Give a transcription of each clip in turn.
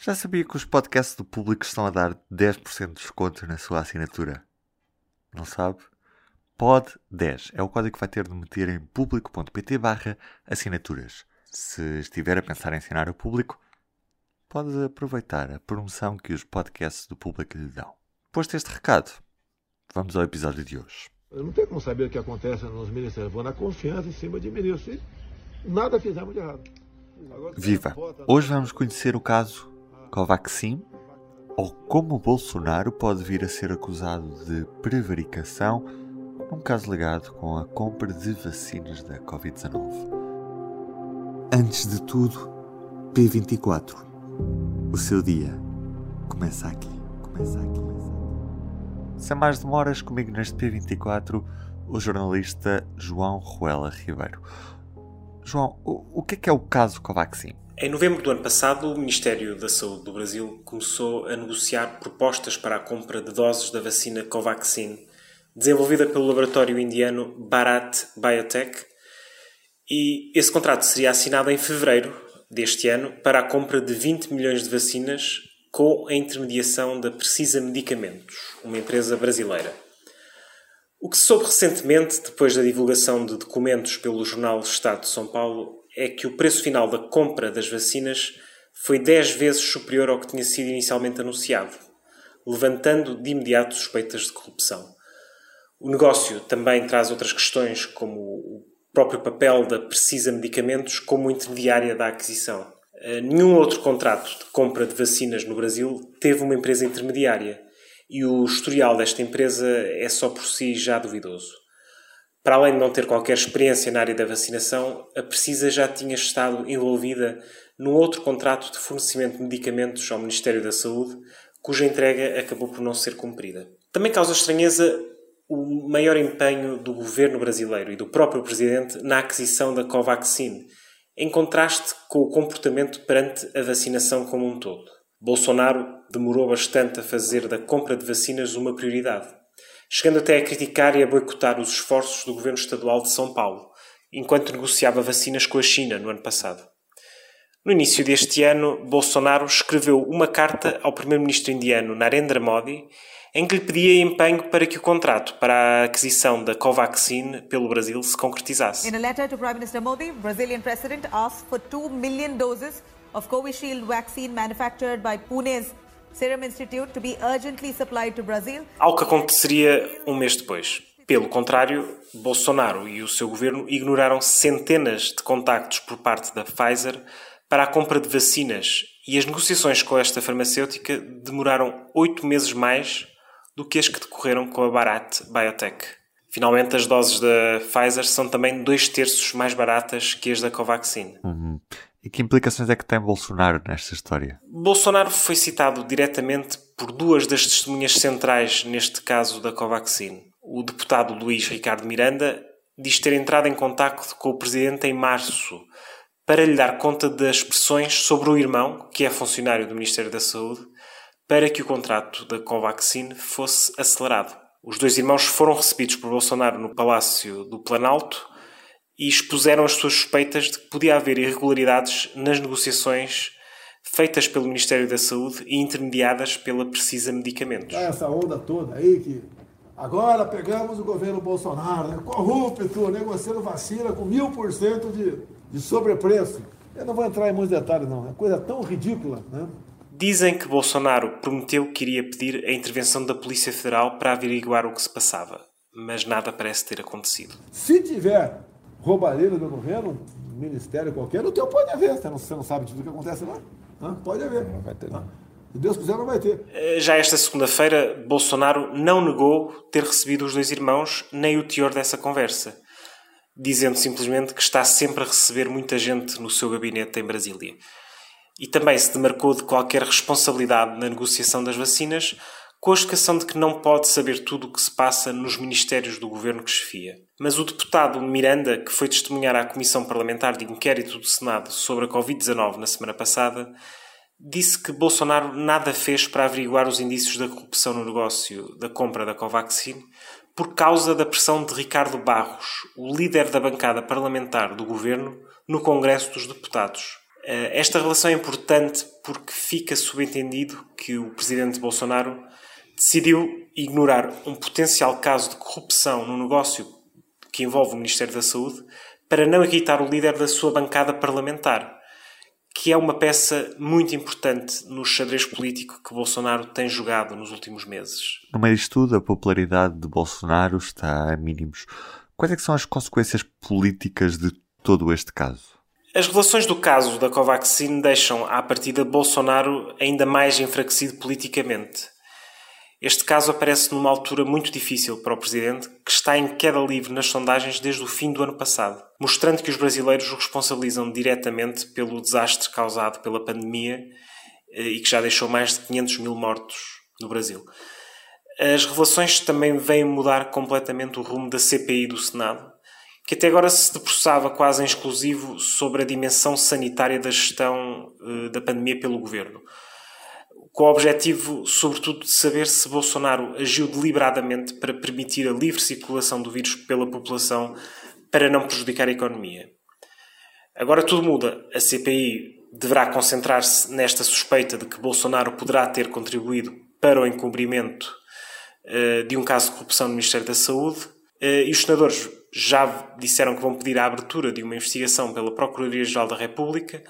Já sabia que os podcasts do público estão a dar 10% de desconto na sua assinatura? Não sabe? POD10 é o código que vai ter de meter em público.pt barra assinaturas. Se estiver a pensar em assinar o público, pode aproveitar a promoção que os podcasts do público lhe dão. Posto este recado, vamos ao episódio de hoje. Eu não tenho como saber o que acontece nos ministérios. Vou na confiança em cima de ministros. Nada fizemos de errado. Agora, Viva! Hoje vamos conhecer o caso Covaxin ou como Bolsonaro pode vir a ser acusado de prevaricação num caso ligado com a compra de vacinas da Covid-19. Antes de tudo, P24. O seu dia começa aqui. Começa aqui. Começa aqui. Sem mais demoras, comigo neste P24, o jornalista João Ruela Ribeiro. João, o, o que é que é o caso Covaxin? Em novembro do ano passado, o Ministério da Saúde do Brasil começou a negociar propostas para a compra de doses da vacina Covaxin, desenvolvida pelo laboratório indiano Bharat Biotech, e esse contrato seria assinado em fevereiro deste ano para a compra de 20 milhões de vacinas com a intermediação da Precisa Medicamentos, uma empresa brasileira. O que se soube recentemente, depois da divulgação de documentos pelo jornal Estado de São Paulo, é que o preço final da compra das vacinas foi 10 vezes superior ao que tinha sido inicialmente anunciado, levantando de imediato suspeitas de corrupção. O negócio também traz outras questões, como o próprio papel da Precisa Medicamentos como intermediária da aquisição. Eh, nenhum outro contrato de compra de vacinas no Brasil teve uma empresa intermediária e o historial desta empresa é só por si já duvidoso. Para além de não ter qualquer experiência na área da vacinação, a Precisa já tinha estado envolvida num outro contrato de fornecimento de medicamentos ao Ministério da Saúde, cuja entrega acabou por não ser cumprida. Também causa estranheza o maior empenho do governo brasileiro e do próprio presidente na aquisição da Covaxin, em contraste com o comportamento perante a vacinação como um todo. Bolsonaro demorou bastante a fazer da compra de vacinas uma prioridade, chegando até a criticar e a boicotar os esforços do governo estadual de São Paulo, enquanto negociava vacinas com a China no ano passado. No início deste ano, Bolsonaro escreveu uma carta ao primeiro-ministro indiano Narendra Modi em que lhe pedia empenho para que o contrato para a aquisição da Covaxin pelo Brasil se concretizasse. In a letter to Prime Minister Modi, Brazilian president asked for 2 million doses of Covishield vaccine manufactured by Pune's Serum Institute to be urgently supplied to Brazil. Algo que aconteceria um mês depois. Pelo contrário, Bolsonaro e o seu governo ignoraram centenas de contactos por parte da Pfizer para a compra de vacinas e as negociações com esta farmacêutica demoraram oito meses mais do que as que decorreram com a Bharat Biotech. Finalmente, as doses da Pfizer são também dois terços mais baratas que as da Covaxin. Uhum. E que implicações é que tem Bolsonaro nesta história? Bolsonaro foi citado diretamente por duas das testemunhas centrais neste caso da Covaxin. O deputado Luís Ricardo Miranda diz ter entrado em contato com o presidente em março para lhe dar conta das pressões sobre o irmão, que é funcionário do Ministério da Saúde, para que o contrato da Covaxin fosse acelerado. Os dois irmãos foram recebidos por Bolsonaro no Palácio do Planalto e expuseram as suas suspeitas de que podia haver irregularidades nas negociações feitas pelo Ministério da Saúde e intermediadas pela Precisa Medicamentos. Essa onda toda aí que agora pegamos o governo Bolsonaro, né? corrupto, negociando vacina com mil por cento de, de sobrepreço. Eu não vou entrar em muitos detalhes, não. É coisa tão ridícula, né? Dizem que Bolsonaro prometeu que iria pedir a intervenção da Polícia Federal para averiguar o que se passava, mas nada parece ter acontecido. Se tiver roubalheira do governo, ministério qualquer, o teu pode haver. Você não, você não sabe tudo o que acontece lá? Hã? Pode haver. Não vai ter, não. Se Deus quiser, não vai ter. Já esta segunda-feira, Bolsonaro não negou ter recebido os dois irmãos nem o teor dessa conversa, dizendo simplesmente que está sempre a receber muita gente no seu gabinete em Brasília. e também se demarcou de qualquer responsabilidade na negociação das vacinas, com a explicação de que não pode saber tudo o que se passa nos ministérios do governo que chefia. Mas o deputado Miranda, que foi testemunhar à Comissão Parlamentar de Inquérito do Senado sobre a Covid-19 na semana passada, disse que Bolsonaro nada fez para averiguar os indícios da corrupção no negócio da compra da Covaxin por causa da pressão de Ricardo Barros, o líder da bancada parlamentar do governo, no Congresso dos Deputados. Eh, esta relação é importante porque fica subentendido que o presidente Bolsonaro decidiu ignorar um potencial caso de corrupção no negócio que envolve o Ministério da Saúde para não irritar o líder da sua bancada parlamentar que é uma peça muito importante no xadrez político que Bolsonaro tem jogado nos últimos meses. No meio disto tudo, a popularidade de Bolsonaro está a mínimos. Quais é são as consequências políticas de todo este caso? As relações do caso da Covaxin deixam, à partida, Bolsonaro ainda mais enfraquecido politicamente. Este caso aparece numa altura muito difícil para o presidente, que está em queda livre nas sondagens desde o fim do ano passado, mostrando que os brasileiros o responsabilizam diretamente pelo desastre causado pela pandemia eh, e que já deixou mais de 500 mil mortos no Brasil. As revelações também vêm mudar completamente o rumo da CPI do Senado, que até agora se debruçava quase em exclusivo sobre a dimensão sanitária da gestão eh, da pandemia pelo governo com o objetivo, sobretudo, de saber se Bolsonaro agiu deliberadamente para permitir a livre circulação do vírus pela população para não prejudicar a economia. Agora tudo muda. A CPI deverá concentrar-se nesta suspeita de que Bolsonaro poderá ter contribuído para o encobrimento uh, de um caso de corrupção no Ministério da Saúde. Uh, e os senadores já disseram que vão pedir a abertura de uma investigação pela Procuradoria-Geral da República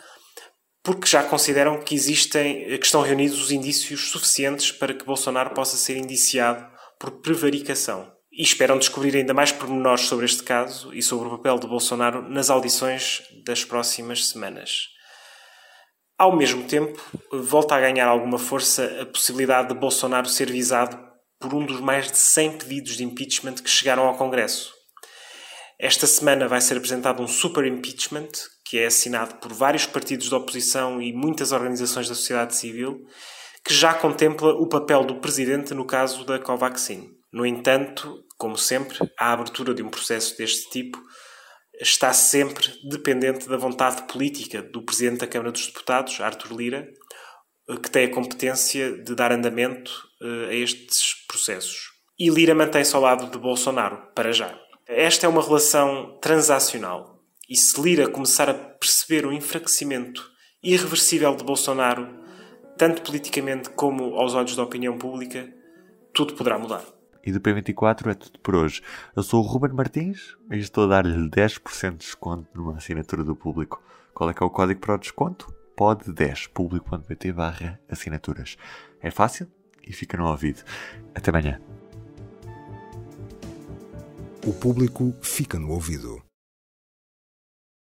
porque já consideram que existem, que estão reunidos os indícios suficientes para que Bolsonaro possa ser indiciado por prevaricação. E esperam descobrir ainda mais pormenores sobre este caso e sobre o papel de Bolsonaro nas audições das próximas semanas. Ao mesmo tempo, volta a ganhar alguma força a possibilidade de Bolsonaro ser visado por um dos mais de 100 pedidos de impeachment que chegaram ao Congresso. Esta semana vai ser apresentado um super impeachment que é assinado por vários partidos da oposição e muitas organizações da sociedade civil, que já contempla o papel do presidente no caso da Covaxin. No entanto, como sempre, a abertura de um processo deste tipo está sempre dependente da vontade política do presidente da Câmara dos Deputados, Arthur Lira, que tem a competência de dar andamento eh, a estes processos. E Lira mantém-se ao lado de Bolsonaro, para já. Esta é uma relação transacional e se Lira começar a perceber o enfraquecimento irreversível de Bolsonaro, tanto politicamente como aos olhos da opinião pública, tudo poderá mudar. E do P24 é tudo por hoje. Eu sou o Ruben Martins e estou a dar-lhe 10% de desconto numa assinatura do público. Qual é que é o código para o desconto? Pode 10 público.pt barra assinaturas. É fácil e fica no ouvido. Até amanhã. O público fica no ouvido.